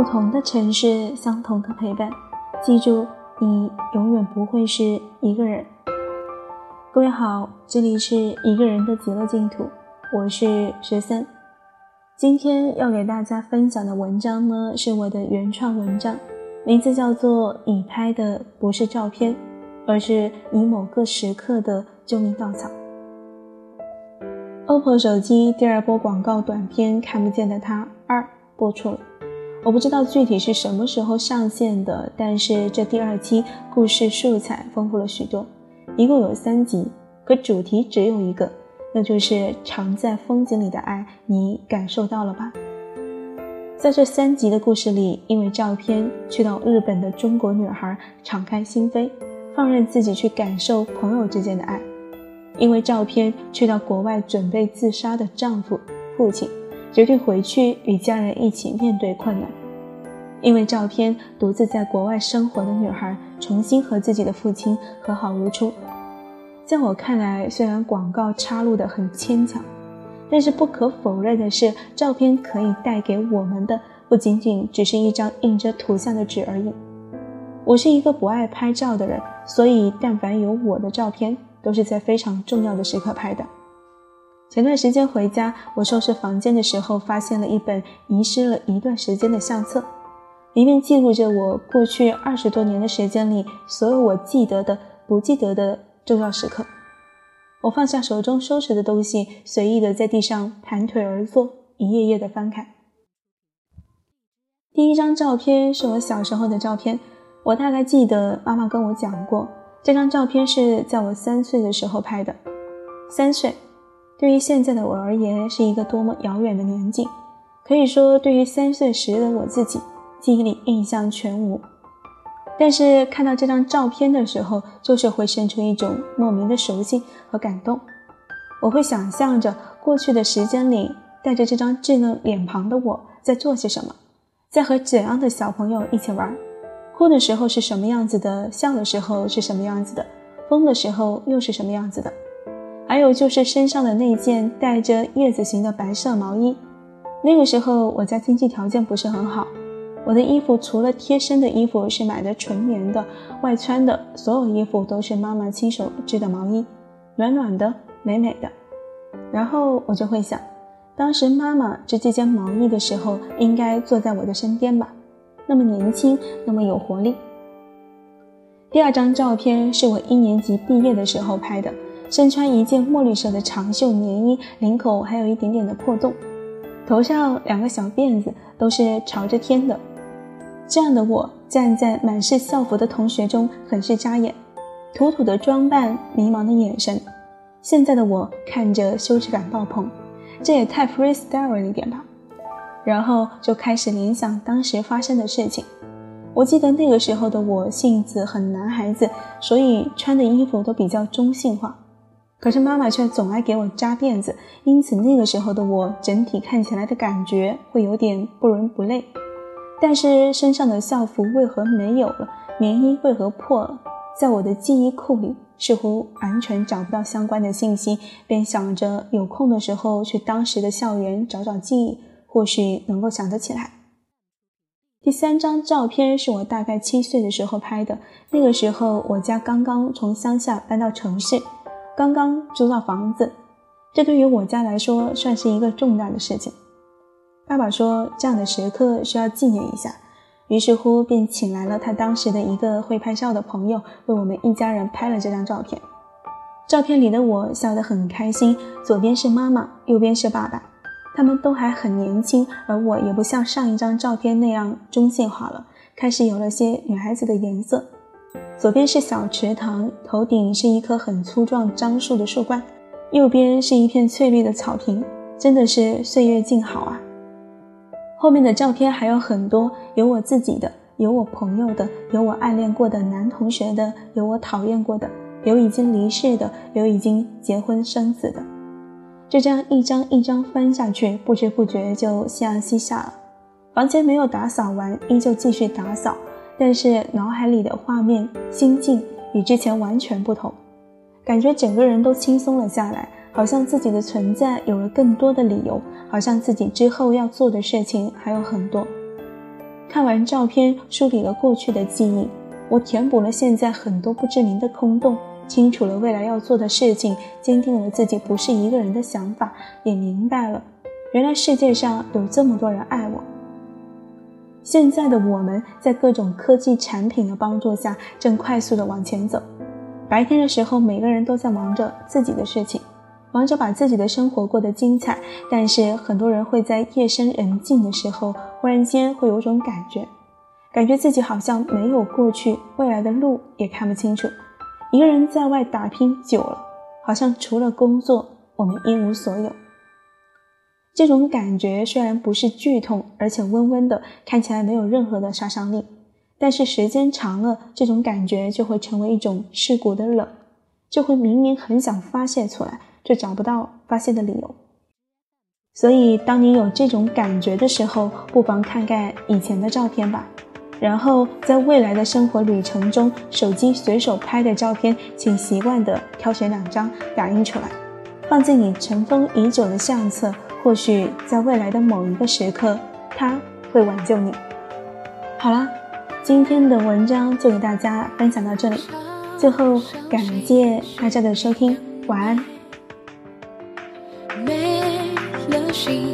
不同的城市，相同的陪伴。记住，你永远不会是一个人。各位好，这里是一个人的极乐净土，我是十三。今天要给大家分享的文章呢，是我的原创文章，名字叫做《你拍的不是照片，而是你某个时刻的救命稻草》。OPPO 手机第二波广告短片《看不见的他二》播出了，我不知道具体是什么时候上线的，但是这第二期故事素材丰富了许多，一共有三集，可主题只有一个，那就是藏在风景里的爱，你感受到了吧？在这三集的故事里，因为照片去到日本的中国女孩敞开心扉，放任自己去感受朋友之间的爱。因为照片去到国外准备自杀的丈夫、父亲，决定回去与家人一起面对困难。因为照片独自在国外生活的女孩，重新和自己的父亲和好如初。在我看来，虽然广告插入的很牵强，但是不可否认的是，照片可以带给我们的不仅仅只是一张印着图像的纸而已。我是一个不爱拍照的人，所以但凡有我的照片。都是在非常重要的时刻拍的。前段时间回家，我收拾房间的时候，发现了一本遗失了一段时间的相册，里面记录着我过去二十多年的时间里所有我记得的、不记得的重要时刻。我放下手中收拾的东西，随意的在地上盘腿而坐，一页页的翻看。第一张照片是我小时候的照片，我大概记得妈妈跟我讲过。这张照片是在我三岁的时候拍的。三岁，对于现在的我而言，是一个多么遥远的年纪。可以说，对于三岁时的我自己，记忆里印象全无。但是看到这张照片的时候，就是会生出一种莫名的熟悉和感动。我会想象着过去的时间里，带着这张稚嫩脸庞的我在做些什么，在和怎样的小朋友一起玩。哭的时候是什么样子的？笑的时候是什么样子的？疯的时候又是什么样子的？还有就是身上的那件带着叶子形的白色毛衣。那个时候我家经济条件不是很好，我的衣服除了贴身的衣服是买的纯棉的，外穿的所有衣服都是妈妈亲手织的毛衣，暖暖的，美美的。然后我就会想，当时妈妈织这件毛衣的时候，应该坐在我的身边吧。那么年轻，那么有活力。第二张照片是我一年级毕业的时候拍的，身穿一件墨绿色的长袖棉衣，领口还有一点点的破洞，头上两个小辫子都是朝着天的。这样的我站在满是校服的同学中，很是扎眼。土土的装扮，迷茫的眼神。现在的我看着羞耻感爆棚，这也太 freestyle 了一点吧。然后就开始联想当时发生的事情。我记得那个时候的我性子很男孩子，所以穿的衣服都比较中性化。可是妈妈却总爱给我扎辫子，因此那个时候的我整体看起来的感觉会有点不伦不类。但是身上的校服为何没有了？棉衣为何破了？在我的记忆库里似乎完全找不到相关的信息，便想着有空的时候去当时的校园找找记忆。或许能够想得起来。第三张照片是我大概七岁的时候拍的，那个时候我家刚刚从乡下搬到城市，刚刚租到房子，这对于我家来说算是一个重大的事情。爸爸说这样的时刻需要纪念一下，于是乎便请来了他当时的一个会拍照的朋友，为我们一家人拍了这张照片。照片里的我笑得很开心，左边是妈妈，右边是爸爸。他们都还很年轻，而我也不像上一张照片那样中性化了，开始有了些女孩子的颜色。左边是小池塘，头顶是一棵很粗壮樟树的树冠，右边是一片翠绿的草坪，真的是岁月静好啊。后面的照片还有很多，有我自己的，有我朋友的，有我暗恋过的男同学的，有我讨厌过的，有已经离世的，有已经结婚生子的。就这样一张一张翻下去，不知不觉就夕阳西下了。房间没有打扫完，依旧继续打扫，但是脑海里的画面、心境与之前完全不同，感觉整个人都轻松了下来，好像自己的存在有了更多的理由，好像自己之后要做的事情还有很多。看完照片，梳理了过去的记忆，我填补了现在很多不知名的空洞，清楚了未来要做的事情，坚定了自己不是一个人的想法，也明白了，原来世界上有这么多人爱我。现在的我们在各种科技产品的帮助下，正快速的往前走。白天的时候，每个人都在忙着自己的事情，忙着把自己的生活过得精彩。但是很多人会在夜深人静的时候，忽然间会有种感觉，感觉自己好像没有过去，未来的路也看不清楚。一个人在外打拼久了，好像除了工作，我们一无所有。这种感觉虽然不是剧痛，而且温温的，看起来没有任何的杀伤力，但是时间长了，这种感觉就会成为一种世故的冷，就会明明很想发泄出来，却找不到发泄的理由。所以，当你有这种感觉的时候，不妨看看以前的照片吧，然后在未来的生活旅程中，手机随手拍的照片，请习惯的挑选两张打印出来，放进你尘封已久的相册。或许在未来的某一个时刻，它会挽救你。好了，今天的文章就给大家分享到这里。最后，感谢大家的收听，晚安。了